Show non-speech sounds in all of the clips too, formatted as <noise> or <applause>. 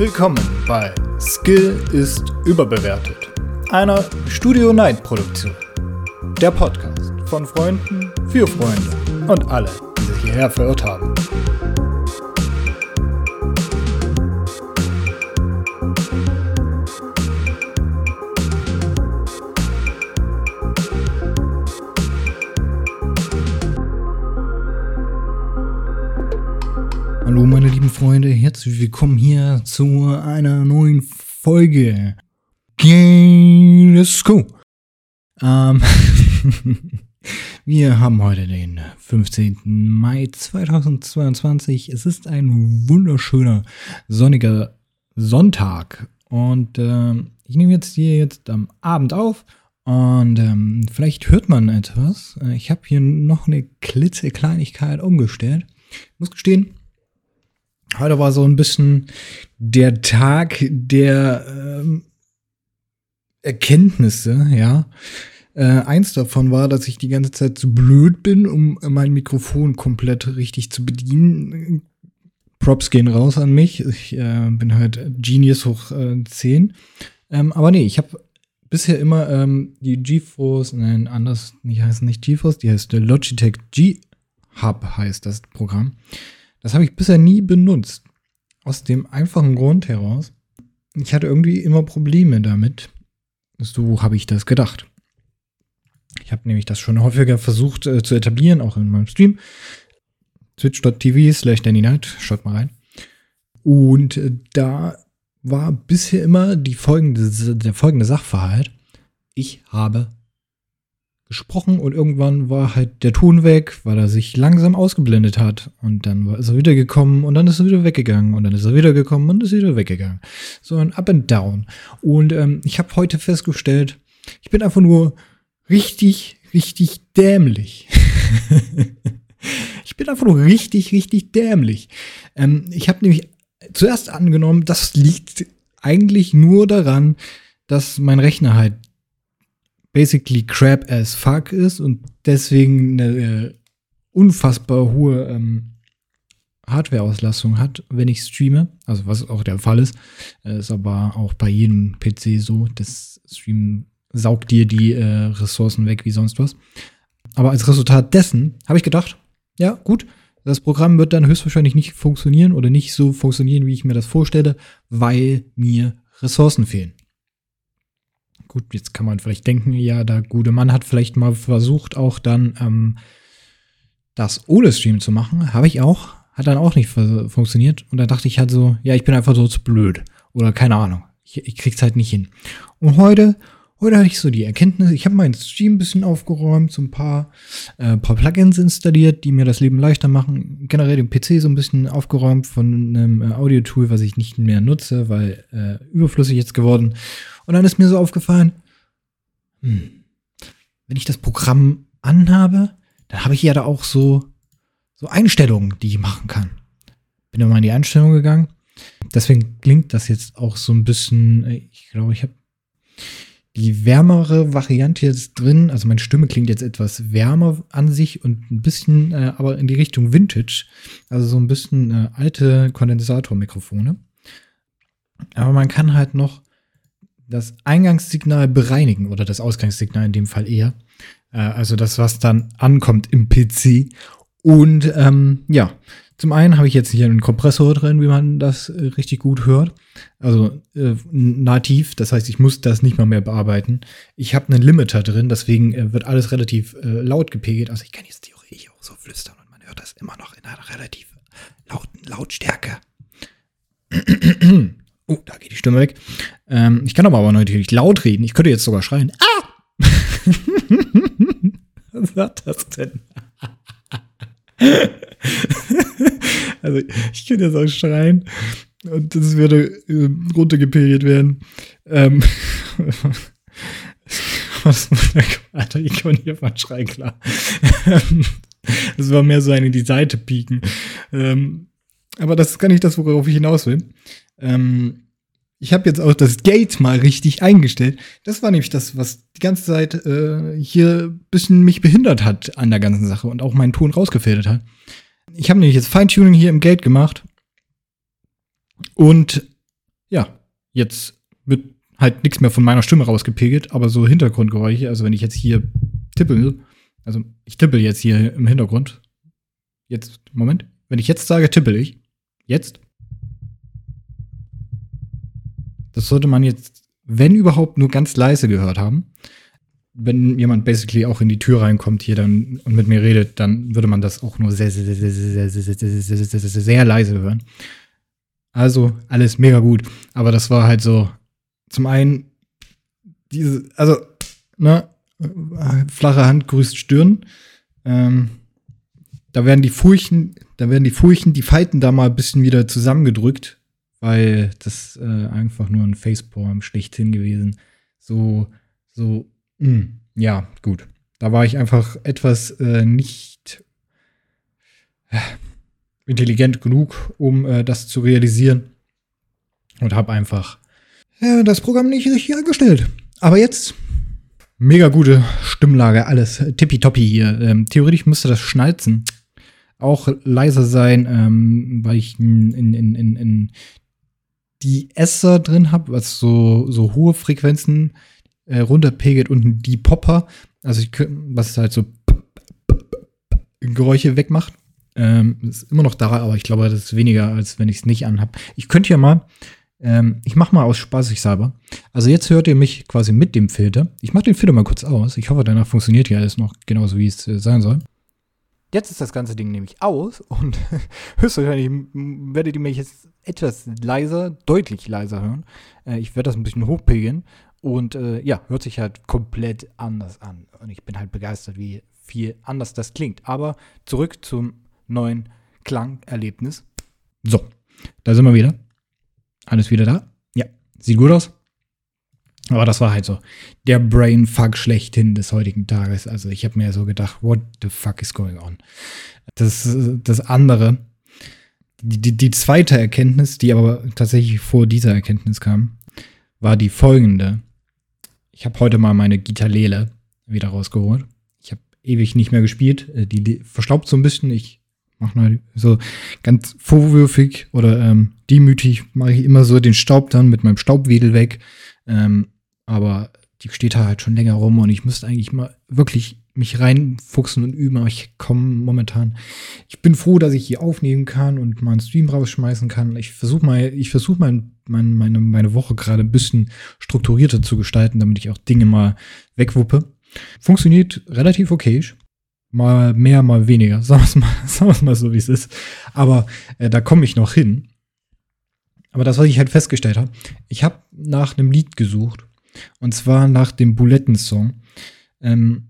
Willkommen bei Skill ist überbewertet, einer Studio Night Produktion. Der Podcast von Freunden für Freunde und alle, die sich hierher verirrt haben. Hallo meine lieben Freunde, herzlich willkommen hier zu einer neuen Folge. Let's go. Ähm, <laughs> wir haben heute den 15. Mai 2022. Es ist ein wunderschöner sonniger Sonntag und äh, ich nehme jetzt hier jetzt am Abend auf und ähm, vielleicht hört man etwas. Äh, ich habe hier noch eine klitzekleinigkeit umgestellt. Ich muss gestehen, Heute war so ein bisschen der Tag der ähm, Erkenntnisse, ja. Äh, eins davon war, dass ich die ganze Zeit zu blöd bin, um mein Mikrofon komplett richtig zu bedienen. Props gehen raus an mich. Ich äh, bin halt Genius hoch äh, 10. Ähm, aber nee, ich habe bisher immer ähm, die GeForce, nein, anders, die heißt nicht GeForce, die heißt der Logitech G-Hub heißt das Programm. Das habe ich bisher nie benutzt. Aus dem einfachen Grund heraus, ich hatte irgendwie immer Probleme damit. So habe ich das gedacht. Ich habe nämlich das schon häufiger versucht äh, zu etablieren, auch in meinem Stream. Twitch.tv slash Danny Night, schaut mal rein. Und äh, da war bisher immer die folgende, der folgende Sachverhalt. Ich habe gesprochen und irgendwann war halt der Ton weg, weil er sich langsam ausgeblendet hat. Und dann war, ist er wieder gekommen und dann ist er wieder weggegangen und dann ist er wieder gekommen und ist wieder weggegangen. So ein Up and Down. Und ähm, ich habe heute festgestellt, ich bin einfach nur richtig, richtig dämlich. <laughs> ich bin einfach nur richtig, richtig dämlich. Ähm, ich habe nämlich zuerst angenommen, das liegt eigentlich nur daran, dass mein Rechner halt basically crap as fuck ist und deswegen eine äh, unfassbar hohe ähm, Hardware-Auslastung hat, wenn ich streame. Also was auch der Fall ist. Äh, ist aber auch bei jedem PC so. Das Stream saugt dir die äh, Ressourcen weg wie sonst was. Aber als Resultat dessen habe ich gedacht, ja, gut, das Programm wird dann höchstwahrscheinlich nicht funktionieren oder nicht so funktionieren, wie ich mir das vorstelle, weil mir Ressourcen fehlen. Gut, jetzt kann man vielleicht denken, ja, der gute Mann hat vielleicht mal versucht, auch dann ähm, das ohne Stream zu machen. Habe ich auch. Hat dann auch nicht funktioniert. Und da dachte ich halt so, ja, ich bin einfach so zu blöd. Oder keine Ahnung. Ich, ich krieg's halt nicht hin. Und heute, heute hatte ich so die Erkenntnis, ich habe meinen Stream ein bisschen aufgeräumt, so ein paar, äh, paar Plugins installiert, die mir das Leben leichter machen. Generell den PC so ein bisschen aufgeräumt von einem äh, Audio-Tool, was ich nicht mehr nutze, weil äh, überflüssig jetzt geworden. Und dann ist mir so aufgefallen, hm, wenn ich das Programm anhabe, dann habe ich ja da auch so, so Einstellungen, die ich machen kann. Bin dann mal in die Einstellung gegangen. Deswegen klingt das jetzt auch so ein bisschen, ich glaube, ich habe die wärmere Variante jetzt drin. Also meine Stimme klingt jetzt etwas wärmer an sich und ein bisschen, äh, aber in die Richtung Vintage. Also so ein bisschen äh, alte Kondensatormikrofone. Aber man kann halt noch das Eingangssignal bereinigen oder das Ausgangssignal in dem Fall eher. Äh, also das, was dann ankommt im PC. Und ähm, ja, zum einen habe ich jetzt hier einen Kompressor drin, wie man das äh, richtig gut hört. Also äh, nativ, das heißt, ich muss das nicht mal mehr bearbeiten. Ich habe einen Limiter drin, deswegen äh, wird alles relativ äh, laut gepegelt. Also ich kann jetzt theoretisch auch so flüstern und man hört das immer noch in einer relativ lauten Lautstärke. <clears throat> Oh, da geht die Stimme weg. Ähm, ich kann aber, aber natürlich laut reden. Ich könnte jetzt sogar schreien. Ah! <laughs> Was war das denn? <laughs> also, ich könnte jetzt auch schreien und das würde äh, runtergepegelt werden. Ähm, <laughs> was, Alter, ich kann hier mal schreien, klar. das war mehr so eine in die Seite pieken. Ähm, aber das ist gar nicht das, worauf ich hinaus will. Ähm, ich habe jetzt auch das Gate mal richtig eingestellt. Das war nämlich das, was die ganze Zeit äh, hier ein bisschen mich behindert hat an der ganzen Sache und auch meinen Ton rausgefiltert hat. Ich habe nämlich jetzt Feintuning hier im Gate gemacht und ja, jetzt wird halt nichts mehr von meiner Stimme rausgepegelt, aber so Hintergrundgeräusche, also wenn ich jetzt hier tippel, also ich tippel jetzt hier im Hintergrund. Jetzt, Moment. Wenn ich jetzt sage, tippel ich. Jetzt. Das sollte man jetzt, wenn überhaupt, nur ganz leise gehört haben. Wenn jemand basically auch in die Tür reinkommt hier dann und mit mir redet, dann würde man das auch nur sehr, sehr, sehr, sehr, sehr, sehr, sehr, sehr, sehr, sehr leise hören. Also alles mega gut. Aber das war halt so, zum einen, diese, also, ne, flache Hand grüßt Stirn. Ähm, da werden die Furchen, da werden die Furchen, die Falten da mal ein bisschen wieder zusammengedrückt, weil das äh, einfach nur ein Facepalm schlechthin gewesen. So, so, mh, hm, ja, gut. Da war ich einfach etwas äh, nicht äh, intelligent genug, um äh, das zu realisieren. Und habe einfach äh, das Programm nicht richtig eingestellt. Aber jetzt mega gute Stimmlage, alles tippitoppi hier. Ähm, theoretisch müsste das Schnalzen auch leiser sein, ähm, weil ich in, in, in, in die Esser drin habe, was so, so hohe Frequenzen äh, runterpegelt und die Popper, also ich, was halt so Geräusche wegmacht. Ähm, ist immer noch da, aber ich glaube, das ist weniger, als wenn ich es nicht anhab. Ich könnte ja mal ähm, ich mache mal aus spaßig-salber. Also jetzt hört ihr mich quasi mit dem Filter. Ich mache den Filter mal kurz aus. Ich hoffe, danach funktioniert hier alles noch genauso, wie es äh, sein soll. Jetzt ist das ganze Ding nämlich aus und <laughs> höchstwahrscheinlich werdet ihr mich jetzt etwas leiser, deutlich leiser hören. Äh, ich werde das ein bisschen hochpegeln und äh, ja, hört sich halt komplett anders an. Und ich bin halt begeistert, wie viel anders das klingt. Aber zurück zum neuen Klangerlebnis. So, da sind wir wieder. Alles wieder da? Ja. Sieht gut aus? Aber das war halt so der Brainfuck schlechthin des heutigen Tages. Also ich habe mir so gedacht, what the fuck is going on? Das, das andere, die, die, zweite Erkenntnis, die aber tatsächlich vor dieser Erkenntnis kam, war die folgende. Ich habe heute mal meine Gitarlele wieder rausgeholt. Ich habe ewig nicht mehr gespielt. Äh, die, die verstaubt so ein bisschen. Ich mache so ganz vorwürfig oder ähm, demütig mache ich immer so den Staub dann mit meinem Staubwedel weg. Ähm, aber die steht halt schon länger rum und ich müsste eigentlich mal wirklich mich reinfuchsen und üben, aber ich komme momentan. Ich bin froh, dass ich hier aufnehmen kann und mal einen Stream rausschmeißen kann. Ich versuche mal, ich versuche mein, mein, meine, meine Woche gerade ein bisschen strukturierter zu gestalten, damit ich auch Dinge mal wegwuppe. Funktioniert relativ okay. Mal mehr, mal weniger. <laughs> Sagen wir es mal, sagen wir's mal so, wie es ist. Aber äh, da komme ich noch hin. Aber das, was ich halt festgestellt habe, ich habe nach einem Lied gesucht. Und zwar nach dem Buletten-Song. Ähm,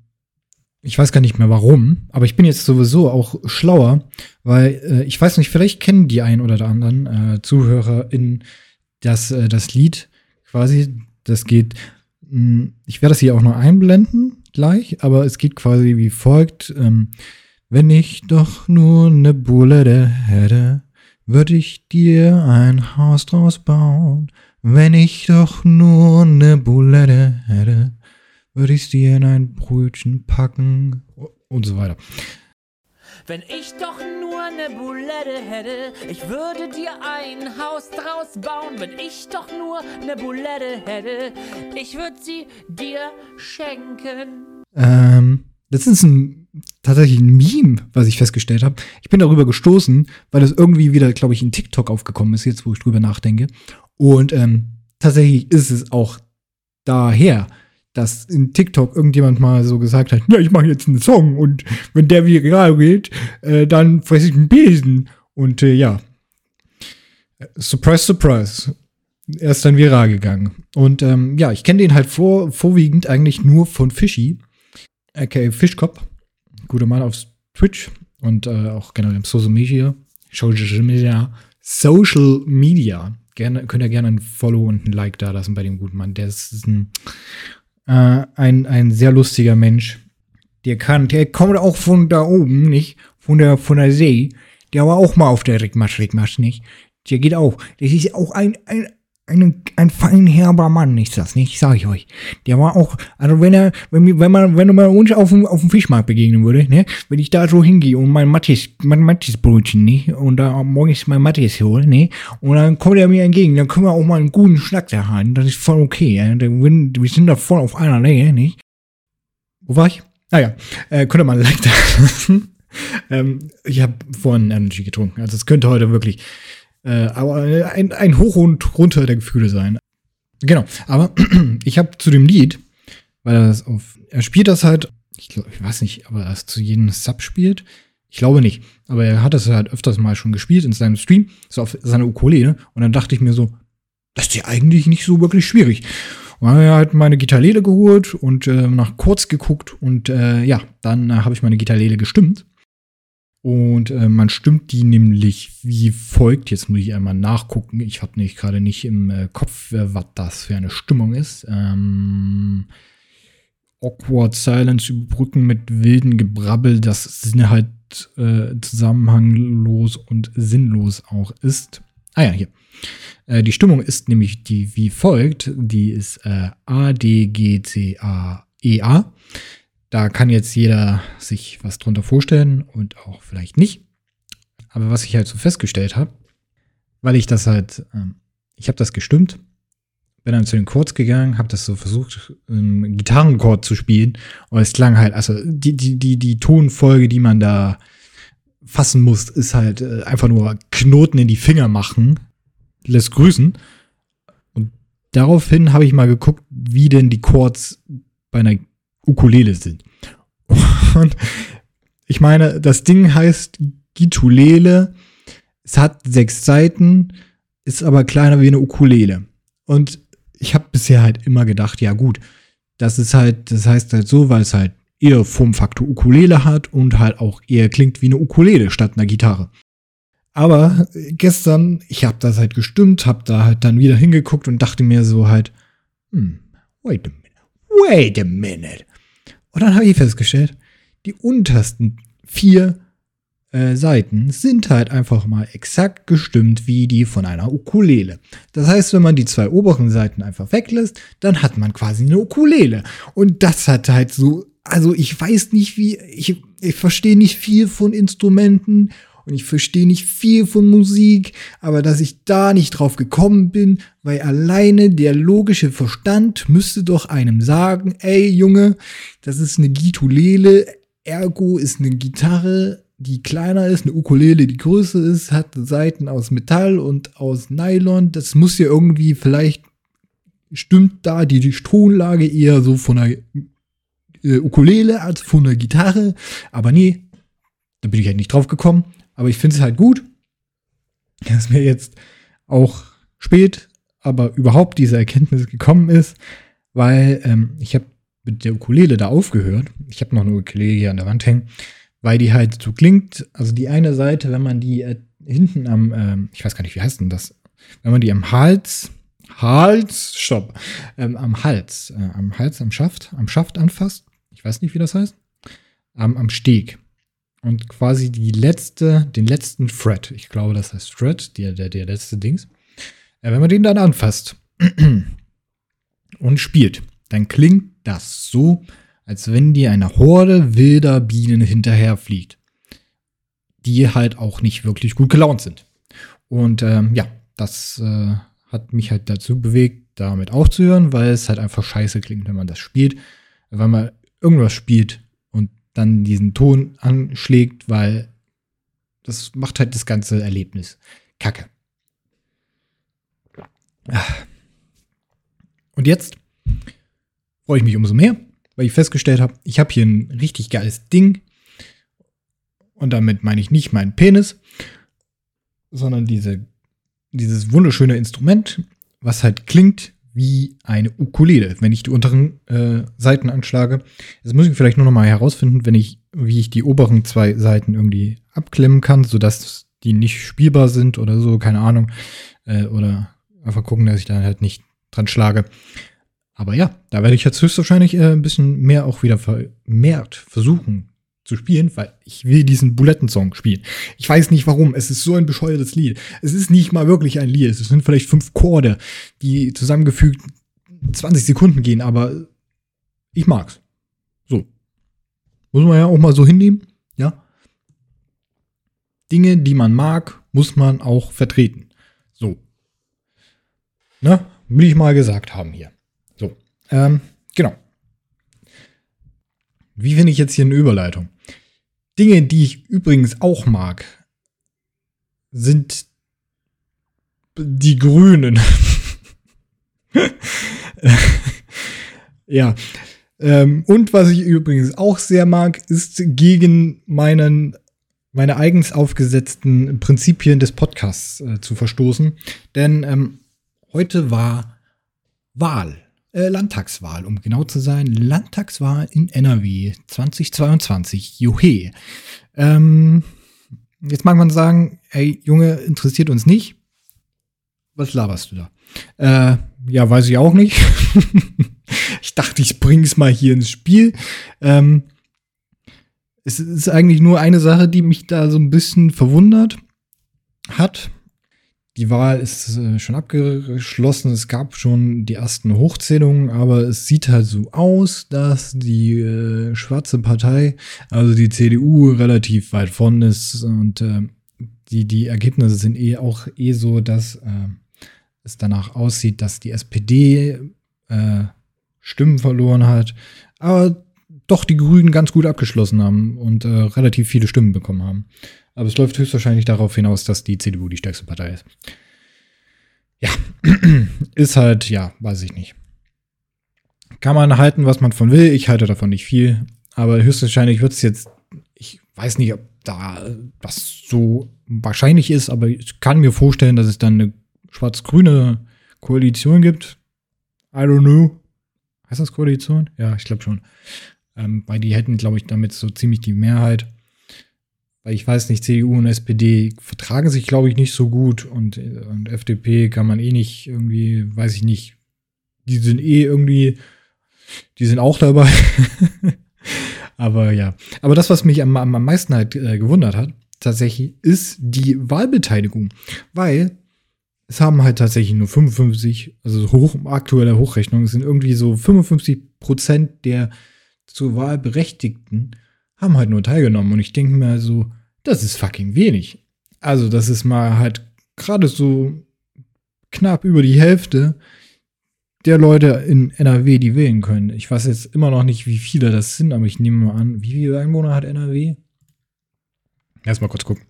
ich weiß gar nicht mehr warum, aber ich bin jetzt sowieso auch schlauer, weil äh, ich weiß nicht, vielleicht kennen die einen oder der anderen äh, Zuhörer in das, äh, das Lied quasi. Das geht, mh, hm, ich werde das hier auch noch einblenden gleich, aber es geht quasi wie folgt. Ähm, wenn ich doch nur ne Bulette hätte, würde ich dir ein Haus draus bauen. Wenn ich doch nur ne Bulette hätte, würde ich dir in ein Brötchen packen und so weiter. Wenn ich doch nur ne Bulette hätte, ich würde dir ein Haus draus bauen. Wenn ich doch nur ne Bulette hätte, ich würde sie dir schenken. Ähm, das ist ein, tatsächlich ein Meme, was ich festgestellt habe. Ich bin darüber gestoßen, weil das irgendwie wieder, glaube ich, in TikTok aufgekommen ist, jetzt wo ich drüber nachdenke. Und ähm, tatsächlich ist es auch daher dass in TikTok irgendjemand mal so gesagt hat, ja, ich mache jetzt einen Song und wenn der viral geht, äh, dann fresse ich einen Besen. Und äh, ja, surprise, surprise. Er ist dann viral gegangen. Und ähm, ja, ich kenne den halt vor, vorwiegend eigentlich nur von Fishy, aka Fischkopf. Guter Mann auf Twitch und äh, auch generell im Social Media. Social Media. Social Media. Gerne, könnt ihr gerne ein Follow und ein Like da lassen bei dem guten Mann. Der ist ein äh, ein, ein sehr lustiger Mensch. Der kann, der kommt auch von da oben, nicht? Von der, von der See. Der war auch mal auf der Rickmasch, Rickmasch, nicht? Der geht auch. Das ist auch ein, ein, ein, ein feinherber Mann ist das, nicht? Sag ich euch. Der war auch, also wenn er, wenn, wenn man, wenn man uns auf dem, auf dem Fischmarkt begegnen würde, ne? Wenn ich da so hingehe und mein Mattis, mein Mattis-Brötchen, ne? Und da morgens mein Mattis hole, ne? Und dann kommt er mir entgegen, dann können wir auch mal einen guten Schnack da haben. Das ist voll okay, ja? Wir sind da voll auf einer Länge, nicht? Wo war ich? Ah ja, äh, könnte man Like da lassen. <laughs> ähm, ich habe vorhin Energy getrunken. Also es könnte heute wirklich äh, aber ein, ein Hoch und runter der Gefühle sein. Genau, aber <clears throat> ich habe zu dem Lied, weil er das auf, er spielt das halt, ich glaube, ich weiß nicht, aber er es zu jedem Sub spielt. Ich glaube nicht, aber er hat das halt öfters mal schon gespielt in seinem Stream, so auf seiner Ukulele. Und dann dachte ich mir so, das ist ja eigentlich nicht so wirklich schwierig. Und dann habe ich halt meine Gitarrele geholt und äh, nach kurz geguckt und äh, ja, dann äh, habe ich meine Gitarrele gestimmt. Und äh, man stimmt die nämlich wie folgt. Jetzt muss ich einmal nachgucken. Ich habe nämlich gerade nicht im äh, Kopf, äh, was das für eine Stimmung ist. Ähm, awkward Silence überbrücken mit wilden Gebrabbel, das sind halt äh, zusammenhanglos und sinnlos auch ist. Ah ja, hier. Äh, die Stimmung ist nämlich die wie folgt. Die ist äh, A, D, G, C, A, E, A. Da kann jetzt jeder sich was drunter vorstellen und auch vielleicht nicht. Aber was ich halt so festgestellt habe, weil ich das halt, ähm, ich habe das gestimmt, bin dann zu den Chords gegangen, habe das so versucht, ähm, Gitarrenchord zu spielen und es klang halt, also die, die, die, die Tonfolge, die man da fassen muss, ist halt äh, einfach nur Knoten in die Finger machen, lässt grüßen. Und daraufhin habe ich mal geguckt, wie denn die Chords bei einer Ukulele sind. <laughs> Und ich meine, das Ding heißt Gitulele. Es hat sechs Seiten, ist aber kleiner wie eine Ukulele. Und ich habe bisher halt immer gedacht, ja gut, das ist halt, das heißt halt so, weil es halt eher vom Faktor Ukulele hat und halt auch eher klingt wie eine Ukulele statt einer Gitarre. Aber gestern, ich habe das halt gestimmt, habe da halt dann wieder hingeguckt und dachte mir so halt, hm, wait a minute, wait a minute. Und dann habe ich festgestellt, die untersten vier äh, Seiten sind halt einfach mal exakt gestimmt wie die von einer Ukulele. Das heißt, wenn man die zwei oberen Seiten einfach weglässt, dann hat man quasi eine Ukulele. Und das hat halt so, also ich weiß nicht wie, ich, ich verstehe nicht viel von Instrumenten und ich verstehe nicht viel von Musik, aber dass ich da nicht drauf gekommen bin, weil alleine der logische Verstand müsste doch einem sagen, ey Junge, das ist eine Gitulele, ergo ist eine Gitarre, die kleiner ist, eine Ukulele, die größer ist, hat Seiten aus Metall und aus Nylon. Das muss ja irgendwie vielleicht stimmt da die, die Tonlage eher so von einer äh, Ukulele als von einer Gitarre. Aber nee, da bin ich halt nicht drauf gekommen. Aber ich finde es halt gut, <laughs> dass mir jetzt auch spät, aber überhaupt diese Erkenntnis gekommen ist, weil ähm, ich habe mit der Ukulele da aufgehört. Ich habe noch eine Ukulele hier an der Wand hängen, weil die halt so klingt. Also die eine Seite, wenn man die äh, hinten am, ähm, ich weiß gar nicht, wie heißt denn das, wenn man die am Hals, Hals, stopp, ähm, am Hals, äh, am Hals, am Schaft, am Schaft anfasst. Ich weiß nicht, wie das heißt. Am, am Steg und quasi die letzte, den letzten Fret, ich glaube, das heißt Fret, der, der, der letzte Dings, wenn man den dann anfasst <clears throat> und spielt, dann klingt das so, als wenn dir eine Horde wilder Bienen hinterherfliegt, die halt auch nicht wirklich gut gelaunt sind. Und ähm, ja, das äh, hat mich halt dazu bewegt, damit aufzuhören, weil es halt einfach scheiße klingt, wenn man das spielt. Wenn man irgendwas spielt, dann diesen Ton anschlägt, weil das macht halt das ganze Erlebnis kacke. Und jetzt freue ich mich umso mehr, weil ich festgestellt habe, ich habe hier ein richtig geiles Ding. Und damit meine ich nicht meinen Penis, sondern diese, dieses wunderschöne Instrument, was halt klingt wie eine Ukulele, wenn ich die unteren äh, Seiten anschlage. Jetzt muss ich vielleicht nur noch mal herausfinden, wenn ich, wie ich die oberen zwei Seiten irgendwie abklemmen kann, sodass die nicht spielbar sind oder so, keine Ahnung. Äh, oder einfach gucken, dass ich da halt nicht dran schlage. Aber ja, da werde ich jetzt höchstwahrscheinlich äh, ein bisschen mehr auch wieder vermehrt versuchen, zu spielen, weil ich will diesen Bulettensong spielen. Ich weiß nicht warum. Es ist so ein bescheuertes Lied. Es ist nicht mal wirklich ein Lied. Es sind vielleicht fünf Chorde, die zusammengefügt 20 Sekunden gehen, aber ich mag's. So. Muss man ja auch mal so hinnehmen, ja. Dinge, die man mag, muss man auch vertreten. So. Ne? Will ich mal gesagt haben hier. So. Ähm, genau. Wie finde ich jetzt hier eine Überleitung? Dinge, die ich übrigens auch mag, sind die Grünen. <laughs> ja. Ähm, und was ich übrigens auch sehr mag, ist gegen meinen, meine eigens aufgesetzten Prinzipien des Podcasts äh, zu verstoßen. Denn ähm, heute war Wahl. Äh, Landtagswahl, um genau zu sein. Landtagswahl in NRW 2022. Juhe. Ähm, jetzt mag man sagen, ey, Junge, interessiert uns nicht. Was laberst du da? Äh, ja, weiß ich auch nicht. <laughs> ich dachte, ich bring's mal hier ins Spiel. Ähm, es ist eigentlich nur eine Sache, die mich da so ein bisschen verwundert hat. Die Wahl ist äh, schon abgeschlossen. Es gab schon die ersten Hochzählungen, aber es sieht halt so aus, dass die äh, schwarze Partei, also die CDU, relativ weit vorn ist und äh, die, die Ergebnisse sind eh auch eh so, dass äh, es danach aussieht, dass die SPD äh, Stimmen verloren hat, aber doch die Grünen ganz gut abgeschlossen haben und relativ viele Stimmen bekommen haben. Aber es läuft höchstwahrscheinlich darauf hinaus, dass die CDU die stärkste Partei ist. Ja, <clears throat> ist halt, ja, weiß ich nicht. Kann man halten, was man von will. Ich halte davon nicht viel. Aber höchstwahrscheinlich wird es jetzt, ich weiß nicht, ob da das so wahrscheinlich ist, aber ich kann mir vorstellen, dass es dann eine schwarz-grüne Koalition gibt. I don't know. Heißt das Koalition? Ja, ich glaube schon. Ähm, weil die hätten, glaube ich, damit so ziemlich die Mehrheit weil ich weiß nicht, CDU und SPD vertragen sich, glaube ich, nicht so gut und, und FDP kann man eh nicht irgendwie, weiß ich nicht, die sind eh irgendwie, die sind auch dabei. <laughs> Aber ja, aber das, was mich am, am meisten halt äh, gewundert hat, tatsächlich, ist die Wahlbeteiligung. Weil es haben halt tatsächlich nur 55, also hoch, aktuelle Hochrechnung, sind irgendwie so 55 Prozent der zur Wahl Berechtigten haben halt nur teilgenommen. Und ich denke mir so, das ist fucking wenig. Also, das ist mal halt gerade so knapp über die Hälfte der Leute in NRW, die wählen können. Ich weiß jetzt immer noch nicht, wie viele das sind, aber ich nehme mal an, wie viele Einwohner hat NRW? Erstmal kurz gucken.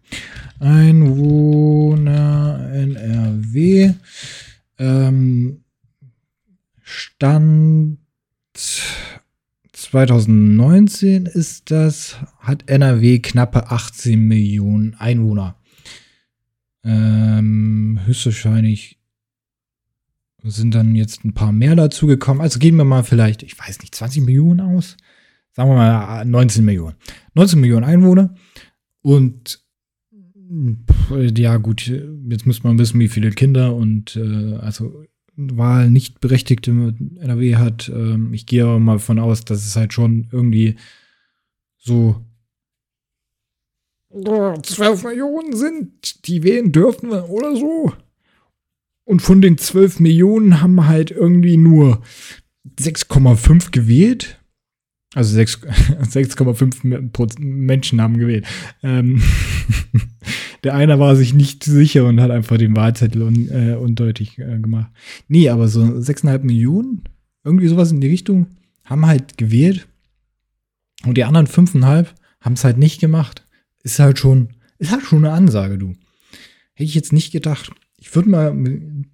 Einwohner NRW. Ähm, Stand 2019 ist das, hat NRW knappe 18 Millionen Einwohner. Ähm, höchstwahrscheinlich sind dann jetzt ein paar mehr dazugekommen. Also gehen wir mal vielleicht, ich weiß nicht, 20 Millionen aus. Sagen wir mal 19 Millionen. 19 Millionen Einwohner. Und ja, gut, jetzt muss man wissen, wie viele Kinder und äh, also Wahl nicht Berechtigte NRW hat. Ähm, ich gehe aber mal von aus, dass es halt schon irgendwie so 12 Millionen sind, die wählen dürfen oder so. Und von den 12 Millionen haben halt irgendwie nur 6,5 gewählt. Also 6,5 <laughs> Menschen haben gewählt. Ähm <laughs> Der eine war sich nicht sicher und hat einfach den Wahlzettel un, äh, undeutlich äh, gemacht. Nee, aber so 6,5 Millionen, irgendwie sowas in die Richtung, haben halt gewählt. Und die anderen 5,5 haben es halt nicht gemacht. Ist halt schon, ist halt schon eine Ansage, du. Hätte ich jetzt nicht gedacht. Ich würde mal,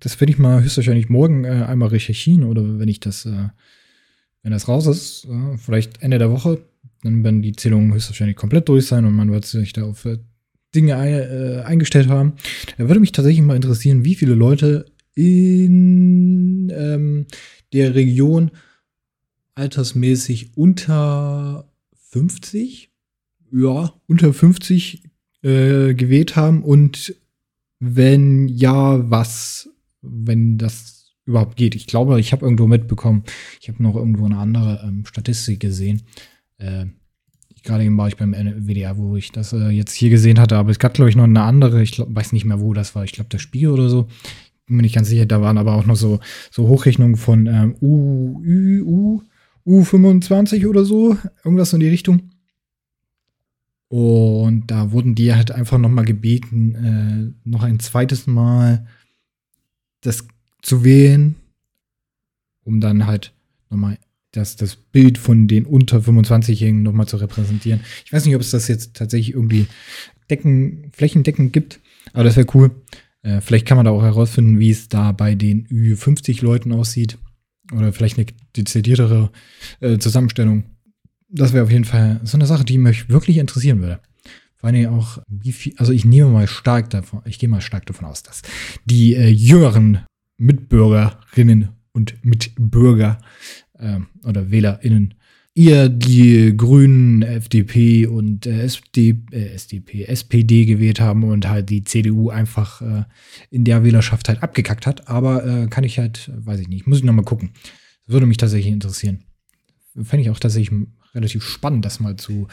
das werde ich mal höchstwahrscheinlich morgen äh, einmal recherchieren oder wenn ich das, äh, wenn das raus ist, äh, vielleicht Ende der Woche, dann werden die Zählungen höchstwahrscheinlich komplett durch sein und man wird sich da auf Dinge äh, eingestellt haben. Da würde mich tatsächlich mal interessieren, wie viele Leute in ähm, der Region altersmäßig unter 50, ja, unter 50 äh, gewählt haben und wenn ja, was, wenn das überhaupt geht. Ich glaube, ich habe irgendwo mitbekommen, ich habe noch irgendwo eine andere ähm, Statistik gesehen. Äh, Gerade eben war ich beim WDR, wo ich das äh, jetzt hier gesehen hatte, aber es gab, glaube ich, noch eine andere, ich glaub, weiß nicht mehr, wo das war. Ich glaube, der Spiegel oder so. Bin mir nicht ganz sicher, da waren aber auch noch so, so Hochrechnungen von ähm, U, U, U, U25 oder so. Irgendwas in die Richtung. Und da wurden die halt einfach noch mal gebeten, äh, noch ein zweites Mal das zu wählen, um dann halt noch mal das, das Bild von den unter 25-Jährigen noch mal zu repräsentieren. Ich weiß nicht, ob es das jetzt tatsächlich irgendwie decken, flächendeckend gibt, aber das wäre cool. Äh, vielleicht kann man da auch herausfinden, wie es da bei den Ü50-Leuten aussieht. Oder vielleicht eine dezidiertere äh, Zusammenstellung das wäre auf jeden Fall so eine Sache, die mich wirklich interessieren würde. Vor allem auch, wie viel, also ich nehme mal stark davon, ich gehe mal stark davon aus, dass die äh, jüngeren Mitbürgerinnen und Mitbürger äh, oder WählerInnen eher die Grünen, FDP und äh, SD, äh, SDP, SPD gewählt haben und halt die CDU einfach äh, in der Wählerschaft halt abgekackt hat. Aber äh, kann ich halt, weiß ich nicht, muss ich nochmal gucken. Das würde mich tatsächlich interessieren. Fände ich auch tatsächlich relativ spannend, das mal zu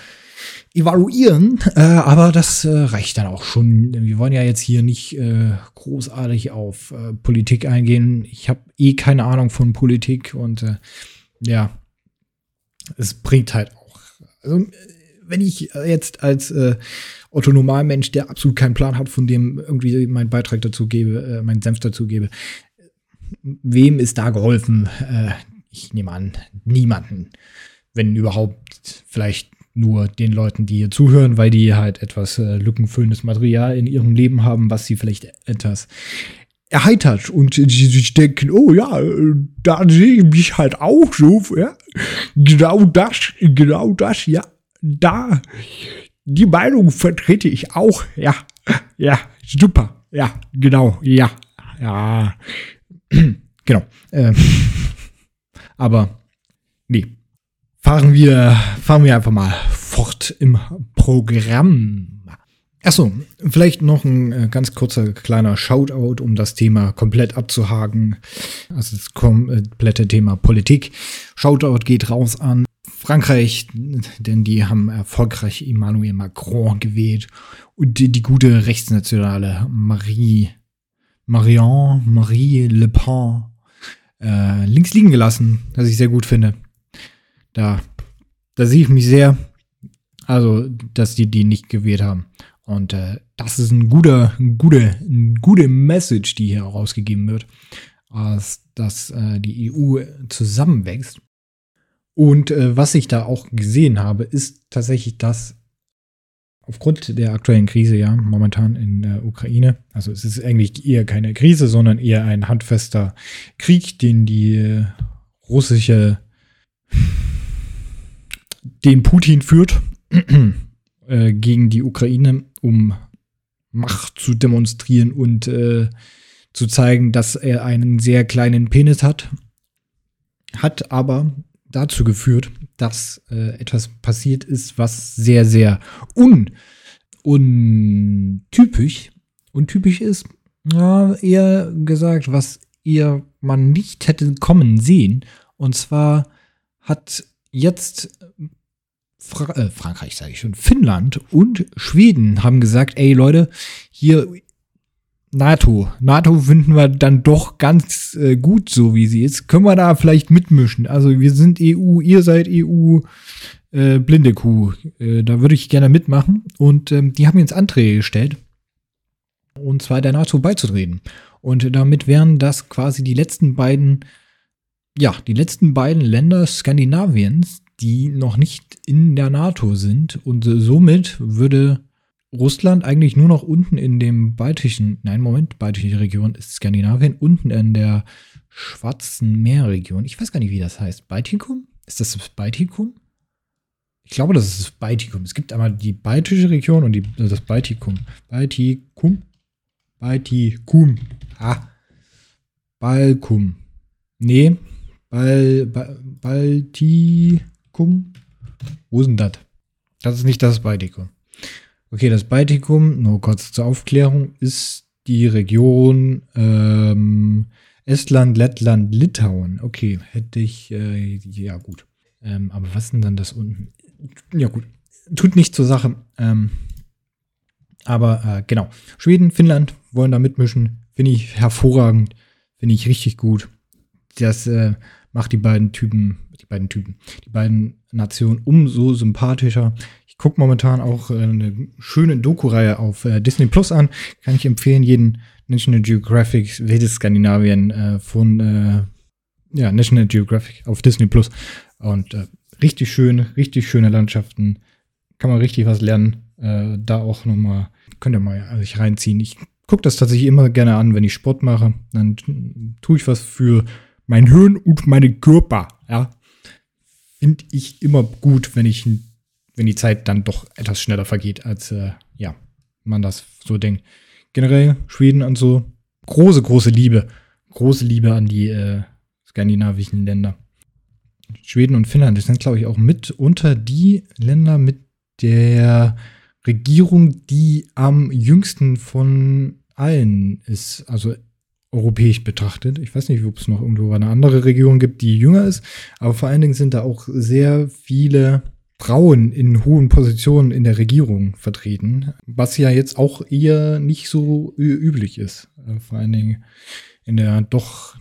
evaluieren. Äh, aber das äh, reicht dann auch schon. Wir wollen ja jetzt hier nicht äh, großartig auf äh, Politik eingehen. Ich habe eh keine Ahnung von Politik und äh, ja, es bringt halt auch. Also, wenn ich jetzt als äh, Otto Normalmensch, der absolut keinen Plan hat, von dem irgendwie meinen Beitrag dazu gebe, meinen Senf dazu gebe, wem ist da geholfen? ich nehme an, niemanden wenn überhaupt vielleicht nur den Leuten, die hier zuhören, weil die halt etwas äh, lückenfüllendes Material in ihrem Leben haben, was sie vielleicht etwas erheitert und sie sich denken, oh ja, da sehe ich mich halt auch so, ja, genau das, genau das, ja, da, die Meinung vertrete ich auch, ja, ja, super, ja, genau, ja, ja, <clears throat> genau, äh, <laughs> aber nee, fahren wir, fahren wir einfach mal fort im Programm. Achso, vielleicht noch ein äh, ganz kurzer kleiner Shoutout, um das Thema komplett abzuhaken. Also das komplette Thema Politik. Shoutout geht raus an Frankreich, denn die haben erfolgreich Emmanuel Macron gewählt und die, die gute rechtsnationale Marie, Marion, Marie Le Pen äh, links liegen gelassen, was ich sehr gut finde. Da, da sehe ich mich sehr, also, dass die die nicht gewählt haben. Und äh, das ist ein guter, ein guter, eine gute Message, die hier rausgegeben wird, dass, dass äh, die EU zusammenwächst. Und äh, was ich da auch gesehen habe, ist tatsächlich, dass aufgrund der aktuellen Krise ja momentan in der Ukraine, also es ist eigentlich eher keine Krise, sondern eher ein handfester Krieg, den die äh, russische den Putin führt <clears throat> äh, gegen die Ukraine, um Macht zu demonstrieren und äh, zu zeigen, dass er einen sehr kleinen Penis hat, hat aber dazu geführt, dass äh, etwas passiert ist, was sehr, sehr un untypisch, untypisch ist. Ja, eher gesagt, was ihr man nicht hätte kommen sehen. Und zwar hat jetzt Fra äh, Frankreich, sage ich schon, Finnland und Schweden haben gesagt, ey Leute, hier NATO, NATO finden wir dann doch ganz äh, gut, so wie sie ist. Können wir da vielleicht mitmischen? Also wir sind EU, ihr seid EU, äh, blinde Kuh. Äh, da würde ich gerne mitmachen. Und ähm, die haben jetzt Anträge gestellt, und zwar der NATO beizutreten. Und damit wären das quasi die letzten beiden, ja, die letzten beiden Länder Skandinaviens, die noch nicht in der NATO sind. Und somit würde Russland eigentlich nur noch unten in dem baltischen, nein, Moment, baltische Region ist Skandinavien, unten in der Schwarzen Meerregion. Ich weiß gar nicht, wie das heißt. Baltikum? Ist das das Baltikum? Ich glaube, das ist das Baltikum. Es gibt einmal die baltische Region und die, das Baltikum. Baltikum? Baltikum. Ah. Balkum. Nee. Bal, Bal, Balti. Baltikum. Wo ist denn das? Das ist nicht das Baltikum. Okay, das Baltikum, nur kurz zur Aufklärung, ist die Region ähm, Estland, Lettland, Litauen. Okay, hätte ich, äh, ja gut. Ähm, aber was denn dann das unten? Ja gut, tut nicht zur Sache. Ähm, aber äh, genau, Schweden, Finnland wollen da mitmischen. Finde ich hervorragend. Finde ich richtig gut. Das äh, macht die beiden Typen, die beiden Typen, die beiden Nationen umso sympathischer. Ich gucke momentan auch äh, eine schöne Doku-Reihe auf äh, Disney Plus an. Kann ich empfehlen, jeden National Geographic Wildes Skandinavien äh, von äh, ja, National Geographic auf Disney Plus. Und äh, richtig schön, richtig schöne Landschaften. Kann man richtig was lernen. Äh, da auch nochmal, könnt ihr mal sich reinziehen. Ich gucke das tatsächlich immer gerne an, wenn ich Sport mache. Dann tue ich was für mein Hirn und meine Körper. Ja. Finde ich immer gut, wenn ich, wenn die Zeit dann doch etwas schneller vergeht, als äh, ja, man das so denkt. Generell Schweden und so. Große, große Liebe. Große Liebe an die äh, skandinavischen Länder. Schweden und Finnland, das sind, glaube ich, auch mit unter die Länder mit der Regierung, die am jüngsten von allen ist, also europäisch betrachtet. Ich weiß nicht, ob es noch irgendwo eine andere Regierung gibt, die jünger ist, aber vor allen Dingen sind da auch sehr viele Frauen in hohen Positionen in der Regierung vertreten, was ja jetzt auch eher nicht so üblich ist. Äh, vor allen Dingen in der doch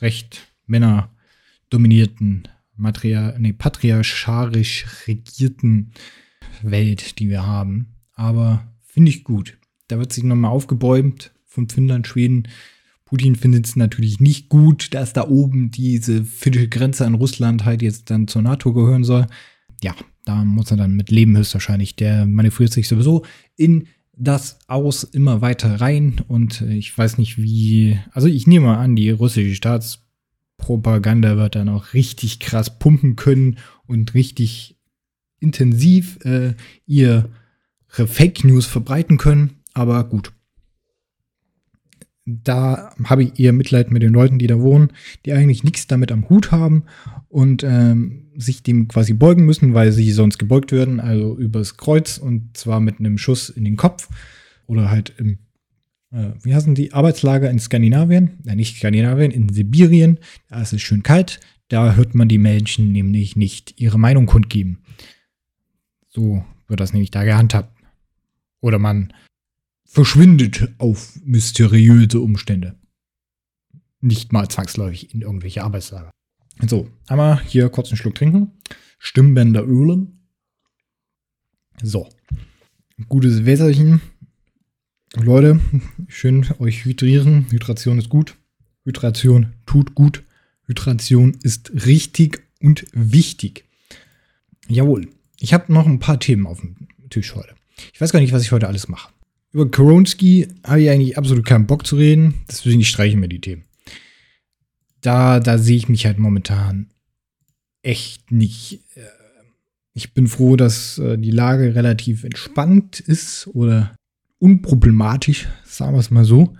recht männerdominierten, matria nee, patriarchalisch regierten Welt, die wir haben. Aber finde ich gut. Da wird sich nochmal aufgebäumt von Finnland, Schweden. Putin findet es natürlich nicht gut, dass da oben diese finnische Grenze an Russland halt jetzt dann zur NATO gehören soll. Ja, da muss er dann mit leben höchstwahrscheinlich. Der manövriert sich sowieso in das Aus immer weiter rein und ich weiß nicht wie, also ich nehme mal an, die russische Staatspropaganda wird dann auch richtig krass pumpen können und richtig intensiv äh, ihre Fake News verbreiten können. Aber gut. Da habe ich eher Mitleid mit den Leuten, die da wohnen, die eigentlich nichts damit am Hut haben und ähm, sich dem quasi beugen müssen, weil sie sonst gebeugt werden, also übers Kreuz und zwar mit einem Schuss in den Kopf oder halt im, äh, wie heißen die, Arbeitslager in Skandinavien, äh, nicht Skandinavien, in Sibirien, da ist es schön kalt, da hört man die Menschen nämlich nicht ihre Meinung kundgeben. So wird das nämlich da gehandhabt. Oder man verschwindet auf mysteriöse Umstände. Nicht mal zwangsläufig in irgendwelche Arbeitslager. So, einmal hier kurz einen Schluck trinken. Stimmbänder ölen. So. Gutes Wässerchen. Leute, schön euch hydrieren. Hydration ist gut. Hydration tut gut. Hydration ist richtig und wichtig. Jawohl. Ich habe noch ein paar Themen auf dem Tisch heute. Ich weiß gar nicht, was ich heute alles mache. Über Koronski habe ich eigentlich absolut keinen Bock zu reden, deswegen streiche ich mir die Themen. Da, da sehe ich mich halt momentan echt nicht. Äh, ich bin froh, dass äh, die Lage relativ entspannt ist oder unproblematisch, sagen wir es mal so.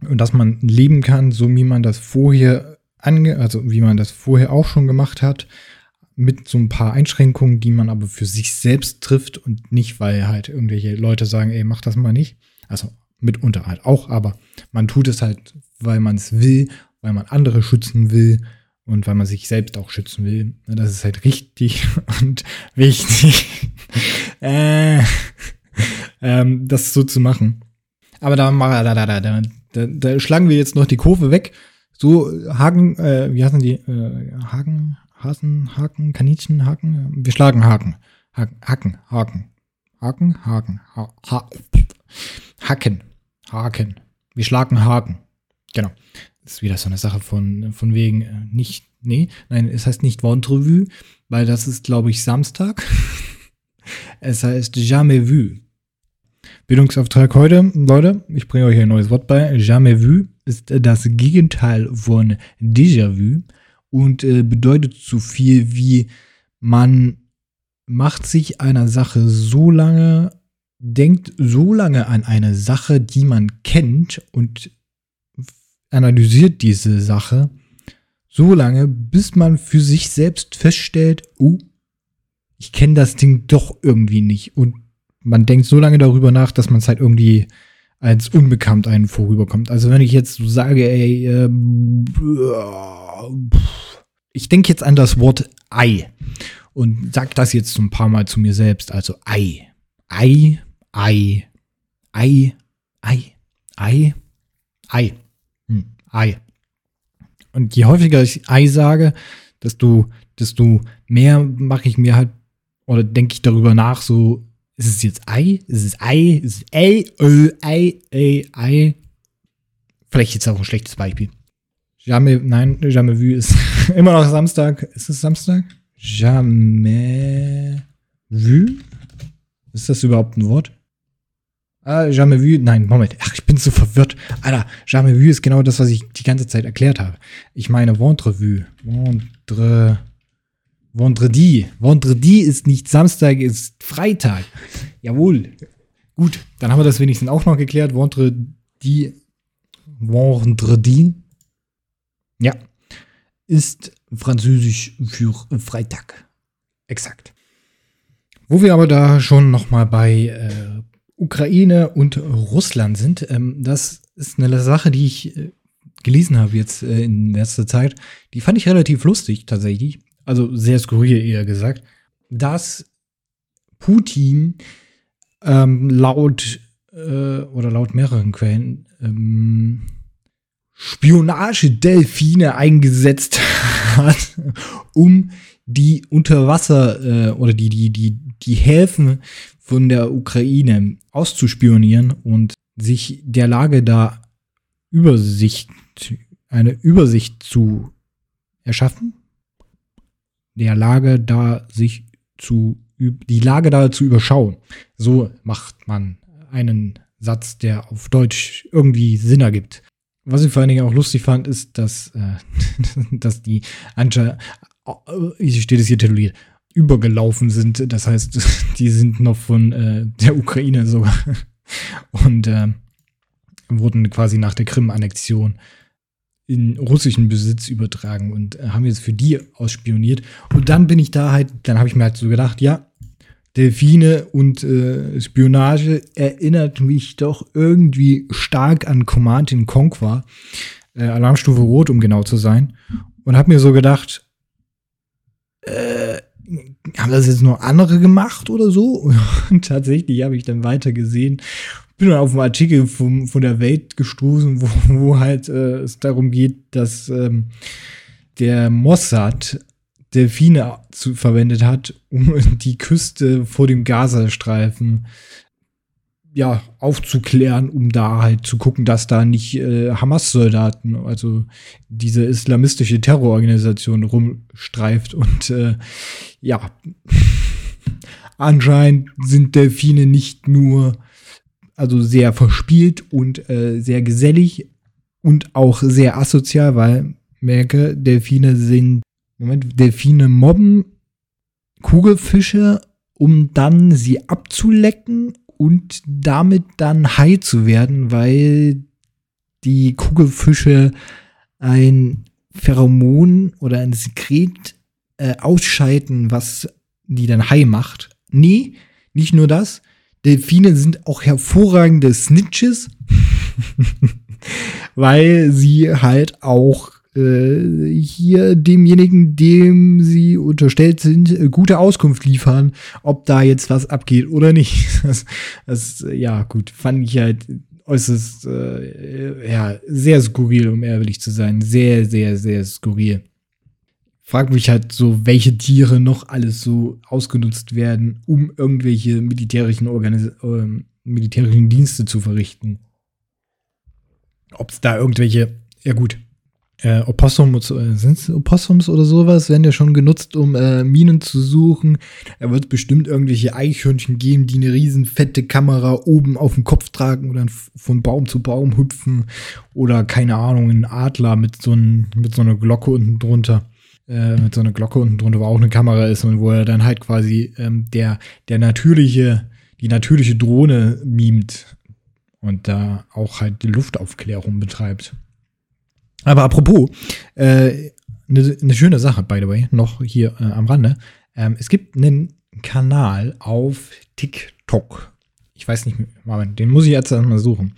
Und dass man leben kann, so wie man das vorher ange also wie man das vorher auch schon gemacht hat mit so ein paar Einschränkungen, die man aber für sich selbst trifft und nicht, weil halt irgendwelche Leute sagen, ey, mach das mal nicht. Also mitunter halt auch, aber man tut es halt, weil man es will, weil man andere schützen will und weil man sich selbst auch schützen will. Das ist halt richtig <laughs> und wichtig, <laughs> äh, ähm, das so zu machen. Aber da, da, da, da, da, da schlagen wir jetzt noch die Kurve weg. So, Haken, äh, wie heißen die? Äh, Haken, Hasen, Haken, Kaninchen, Haken. Wir schlagen Haken. Haken, Haken, Haken. Haken, Haken, ha, ha, Haken, Haken. Wir schlagen Haken. Genau. Das ist wieder so eine Sache von, von wegen äh, nicht, nee, nein, es heißt nicht Vendrevue, weil das ist, glaube ich, Samstag. <laughs> es heißt Jamais vu. Bildungsauftrag heute, Leute, ich bringe euch ein neues Wort bei. Jamais vu ist das Gegenteil von Déjà-vu und äh, bedeutet so viel wie man macht sich einer Sache so lange, denkt so lange an eine Sache, die man kennt und analysiert diese Sache so lange, bis man für sich selbst feststellt, oh, ich kenne das Ding doch irgendwie nicht. Und man denkt so lange darüber nach, dass man es halt irgendwie als unbekannt einen vorüberkommt. Also wenn ich jetzt so sage, ey, ähm, ich denke jetzt an das Wort Ei. und sag das jetzt so ein paar Mal zu mir selbst. Also Ei, Ei, Ei, Ei, Ei, Ei, Ei, hm, Ei. Und je häufiger ich Ei sage, desto, desto mehr mache ich mir halt oder denke ich darüber nach, so, ist es jetzt Ei? Ist es Ei? Ist es Ei? Ö, Ei, Ei, Ei? Vielleicht jetzt auch ein schlechtes Beispiel. Jamais, nein, Jamais vu ist <laughs> immer noch Samstag. Ist es Samstag? Jamais vu? Ist das überhaupt ein Wort? Ah, jamais vu, nein, Moment. Ach, ich bin so verwirrt. Alter, jamais vu ist genau das, was ich die ganze Zeit erklärt habe. Ich meine Ventre vu. Ventre, Vendredi. Vendredi ist nicht Samstag, ist Freitag. Jawohl. Gut, dann haben wir das wenigstens auch noch geklärt. Vendredi. Vendredi. Ja. Ist Französisch für Freitag. Exakt. Wo wir aber da schon noch mal bei äh, Ukraine und Russland sind, ähm, das ist eine Sache, die ich äh, gelesen habe jetzt äh, in letzter Zeit. Die fand ich relativ lustig tatsächlich also sehr skurril eher gesagt, dass Putin ähm, laut äh, oder laut mehreren Quellen ähm, Spionagedelfine eingesetzt hat, um die Unterwasser äh, oder die, die, die, die Häfen von der Ukraine auszuspionieren und sich der Lage da Übersicht, eine Übersicht zu erschaffen der Lage da sich zu, die Lage da zu überschauen. So macht man einen Satz, der auf Deutsch irgendwie Sinn ergibt. Was ich vor allen Dingen auch lustig fand, ist, dass, äh, <laughs> dass die wie äh, steht es hier tituliert, übergelaufen sind. Das heißt, <laughs> die sind noch von äh, der Ukraine sogar und äh, wurden quasi nach der Krim-Annexion in russischen Besitz übertragen und äh, haben jetzt für die ausspioniert. Und dann bin ich da halt, dann habe ich mir halt so gedacht, ja, Delfine und äh, Spionage erinnert mich doch irgendwie stark an Command in Conquer, äh, Alarmstufe Rot, um genau zu sein. Und habe mir so gedacht, äh, haben das jetzt nur andere gemacht oder so? <laughs> Und tatsächlich habe ich dann weiter gesehen bin dann auf einen Artikel vom, von der Welt gestoßen, wo, wo halt äh, es darum geht, dass ähm, der Mossad Delfine zu, verwendet hat, um <laughs> die Küste vor dem Gazastreifen ja, aufzuklären, um da halt zu gucken, dass da nicht äh, Hamas-Soldaten, also diese islamistische Terrororganisation rumstreift. Und äh, ja, <laughs> anscheinend sind Delfine nicht nur also sehr verspielt und äh, sehr gesellig und auch sehr asozial, weil merke, Delfine sind, Moment, Delfine mobben Kugelfische, um dann sie abzulecken und damit dann high zu werden, weil die Kugelfische ein Pheromon oder ein Sekret äh, ausscheiden, was die dann high macht. Nee, nicht nur das. Delfine sind auch hervorragende Snitches, <laughs> weil sie halt auch äh, hier demjenigen, dem sie unterstellt sind, äh, gute Auskunft liefern, ob da jetzt was abgeht oder nicht. <laughs> Das, das ja gut, fand ich halt äußerst, äh, ja, sehr skurril, um ehrlich zu sein. Sehr, sehr, sehr skurril frage mich halt so, welche Tiere noch alles so ausgenutzt werden, um irgendwelche militärischen, Organis äh, militärischen Dienste zu verrichten. Ob es da irgendwelche, ja gut, äh, Opossums, äh, sind Opossums oder sowas, werden ja schon genutzt, um äh, Minen zu suchen. Da wird bestimmt irgendwelche Eichhörnchen geben, die eine riesen fette Kamera oben auf dem Kopf tragen dann von Baum zu Baum hüpfen. Oder keine Ahnung, ein Adler mit so, ein, mit so einer Glocke unten drunter. Äh, mit so einer Glocke unten drunter, wo auch eine Kamera ist und wo er dann halt quasi ähm, der, der natürliche, die natürliche Drohne mimt und da auch halt die Luftaufklärung betreibt. Aber apropos, eine äh, ne, ne schöne Sache, by the way, noch hier äh, am Rande. Ähm, es gibt einen Kanal auf TikTok. Ich weiß nicht, Moment, den muss ich jetzt erstmal suchen.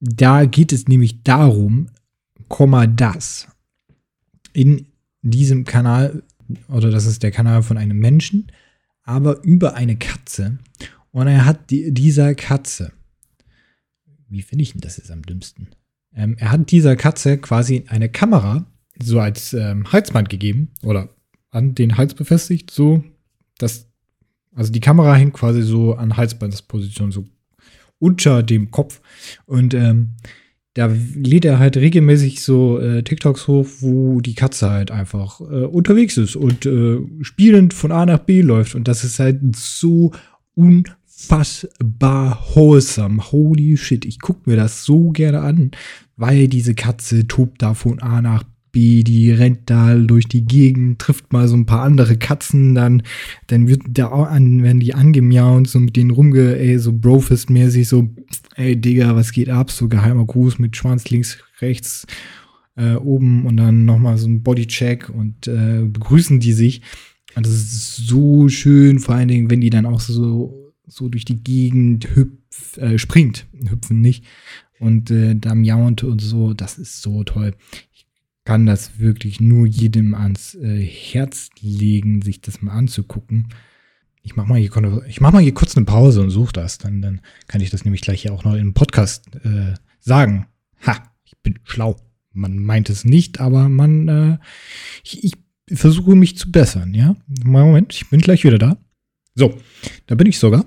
Da geht es nämlich darum, Komma das. In diesem Kanal oder das ist der Kanal von einem Menschen, aber über eine Katze. Und er hat die, dieser Katze, wie finde ich denn das jetzt am dümmsten? Ähm, er hat dieser Katze quasi eine Kamera so als ähm, Halsband gegeben oder an den Hals befestigt, so dass also die Kamera hängt quasi so an Halsbandsposition, so unter dem Kopf. Und ähm, da lädt er halt regelmäßig so äh, TikToks hoch, wo die Katze halt einfach äh, unterwegs ist und äh, spielend von A nach B läuft. Und das ist halt so unfassbar wholesome. Holy shit, ich gucke mir das so gerne an, weil diese Katze tobt da von A nach B, die rennt da durch die Gegend, trifft mal so ein paar andere Katzen, dann, dann wird da auch an, werden die angemiaut, so mit denen rumge, ey, so Brofist-mäßig, so, ey, Digga, was geht ab? So geheimer Gruß mit Schwanz links, rechts, äh, oben und dann nochmal so ein Bodycheck und äh, begrüßen die sich. Und das ist so schön, vor allen Dingen, wenn die dann auch so, so durch die Gegend hüpf, äh, springt, hüpfen nicht. Und äh, da miaunt und so, das ist so toll kann das wirklich nur jedem ans äh, Herz legen, sich das mal anzugucken. Ich mache mal, hier, ich mach mal hier kurz eine Pause und suche das. Dann, dann kann ich das nämlich gleich hier auch noch im Podcast äh, sagen. Ha, ich bin schlau. Man meint es nicht, aber man, äh, ich, ich versuche mich zu bessern, ja. Moment, ich bin gleich wieder da. So, da bin ich sogar.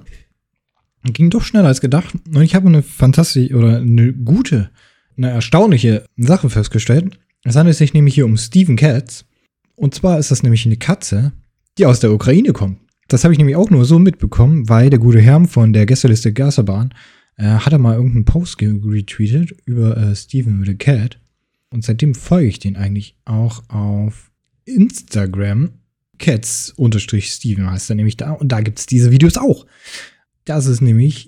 Ging doch schneller als gedacht. Und ich habe eine fantastische oder eine gute, eine erstaunliche Sache festgestellt. Es handelt sich nämlich hier um Steven Katz. Und zwar ist das nämlich eine Katze, die aus der Ukraine kommt. Das habe ich nämlich auch nur so mitbekommen, weil der gute Herr von der Gästeliste Gasserbahn äh, hat er mal irgendeinen Post retweetet über äh, Steven the Cat. Und seitdem folge ich den eigentlich auch auf Instagram. Cats-Steven heißt er nämlich da. Und da gibt es diese Videos auch. Das ist nämlich,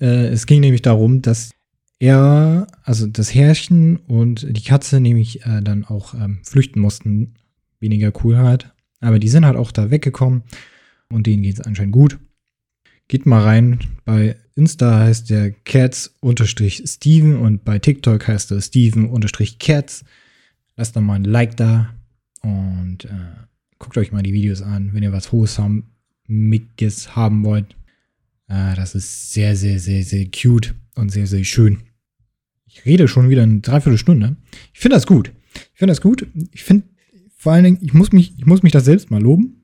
äh, es ging nämlich darum, dass er, also das Herrchen und die Katze nämlich äh, dann auch ähm, flüchten mussten. Weniger cool halt. Aber die sind halt auch da weggekommen und denen geht es anscheinend gut. Geht mal rein. Bei Insta heißt der Cats-Steven und bei TikTok heißt er Steven-Cats. Lasst da mal ein Like da und äh, guckt euch mal die Videos an, wenn ihr was Wholesome Mickes haben wollt. Äh, das ist sehr, sehr, sehr, sehr cute und sehr, sehr schön. Ich rede schon wieder eine Dreiviertelstunde. Ich finde das gut. Ich finde das gut. Ich finde vor allen Dingen, ich muss mich, ich muss mich das selbst mal loben,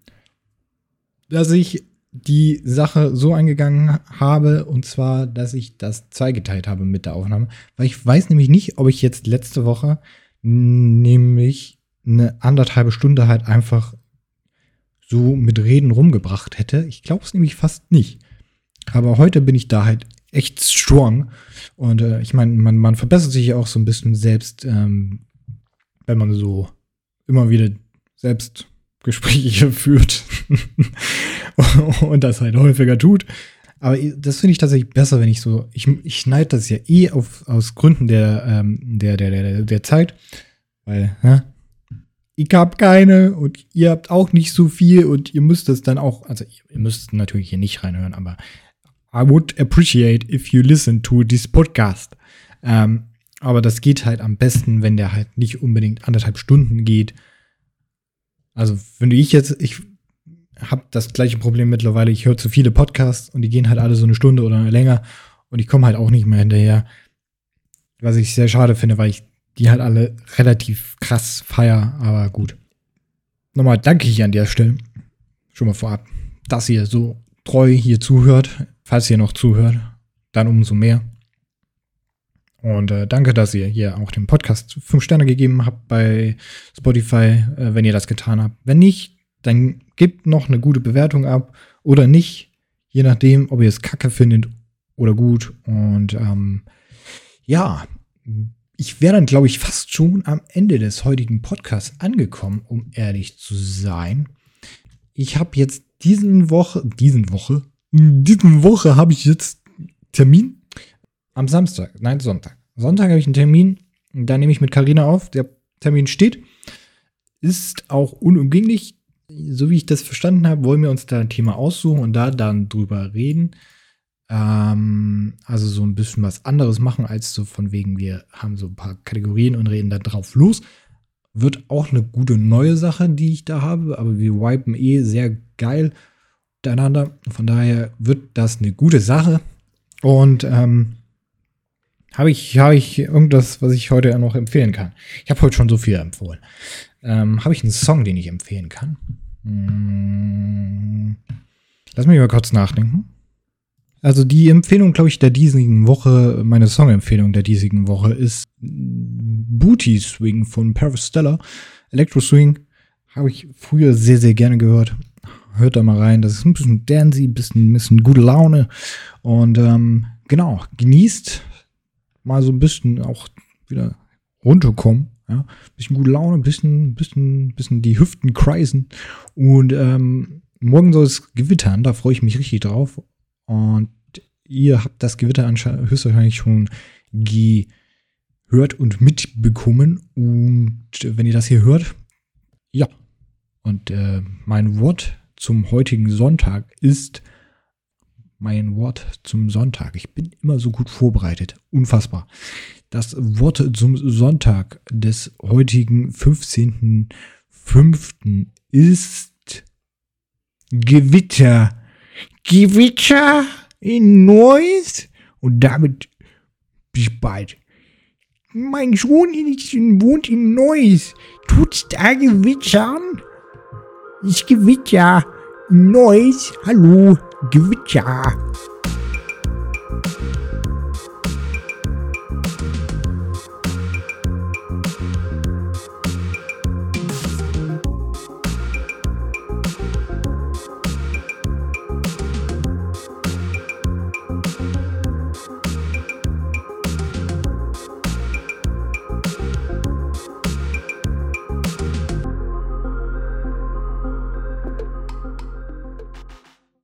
dass ich die Sache so eingegangen habe, und zwar, dass ich das zweigeteilt habe mit der Aufnahme, weil ich weiß nämlich nicht, ob ich jetzt letzte Woche nämlich eine anderthalbe Stunde halt einfach so mit Reden rumgebracht hätte. Ich glaube es nämlich fast nicht. Aber heute bin ich da halt echt strong. Und äh, ich meine, man, man verbessert sich ja auch so ein bisschen selbst, ähm, wenn man so immer wieder selbst Gespräche <laughs> führt und das halt häufiger tut. Aber das finde ich tatsächlich besser, wenn ich so, ich, ich schneide das ja eh auf, aus Gründen der, ähm, der, der, der, der Zeit, weil, hä? Ich habe keine und ihr habt auch nicht so viel und ihr müsst es dann auch, also ihr müsst natürlich hier nicht reinhören, aber I would appreciate if you listen to this podcast. Ähm, aber das geht halt am besten, wenn der halt nicht unbedingt anderthalb Stunden geht. Also, wenn du ich jetzt, ich habe das gleiche Problem mittlerweile, ich höre zu viele Podcasts und die gehen halt alle so eine Stunde oder länger und ich komme halt auch nicht mehr hinterher. Was ich sehr schade finde, weil ich die halt alle relativ krass feier, aber gut. Nochmal danke ich an der Stelle. Schon mal vorab, dass ihr so treu hier zuhört. Falls ihr noch zuhört, dann umso mehr. Und äh, danke, dass ihr hier auch dem Podcast fünf Sterne gegeben habt bei Spotify, äh, wenn ihr das getan habt. Wenn nicht, dann gebt noch eine gute Bewertung ab oder nicht, je nachdem, ob ihr es kacke findet oder gut. Und ähm, ja, ich wäre dann, glaube ich, fast schon am Ende des heutigen Podcasts angekommen, um ehrlich zu sein. Ich habe jetzt diesen Woche, diesen Woche, diese Woche habe ich jetzt Termin am Samstag, nein, Sonntag. Sonntag habe ich einen Termin, da nehme ich mit Karina auf. Der Termin steht, ist auch unumgänglich. So wie ich das verstanden habe, wollen wir uns da ein Thema aussuchen und da dann drüber reden. Ähm, also so ein bisschen was anderes machen, als so von wegen, wir haben so ein paar Kategorien und reden da drauf los. wird auch eine gute neue Sache, die ich da habe, aber wir wipen eh sehr geil miteinander. Von daher wird das eine gute Sache. Und ähm, habe ich, habe ich irgendwas, was ich heute noch empfehlen kann? Ich habe heute schon so viel empfohlen. Ähm, habe ich einen Song, den ich empfehlen kann? Hm, lass mich mal kurz nachdenken. Also die Empfehlung, glaube ich, der diesigen Woche, meine Song-Empfehlung der diesigen Woche ist Booty Swing von Paris Stella. Electro Swing habe ich früher sehr, sehr gerne gehört. Hört da mal rein. Das ist ein bisschen dancey, ein bisschen, ein bisschen gute Laune. Und ähm, genau, genießt mal so ein bisschen auch wieder runterkommen. Ja, bisschen gute Laune, bisschen, bisschen, bisschen die Hüften kreisen. Und ähm, morgen soll es gewittern, da freue ich mich richtig drauf. Und ihr habt das Gewitter höchstwahrscheinlich schon gehört und mitbekommen. Und wenn ihr das hier hört, ja. Und äh, mein Wort zum heutigen Sonntag ist mein Wort zum Sonntag. Ich bin immer so gut vorbereitet. Unfassbar. Das Wort zum Sonntag des heutigen 15.05. ist Gewitter. Gewitter in Neuss und damit bis bald. Mein Sohn wohnt in Neuss. Tut's da gewittern? Ich Gewitter. Neuss. Hallo. Gewitter.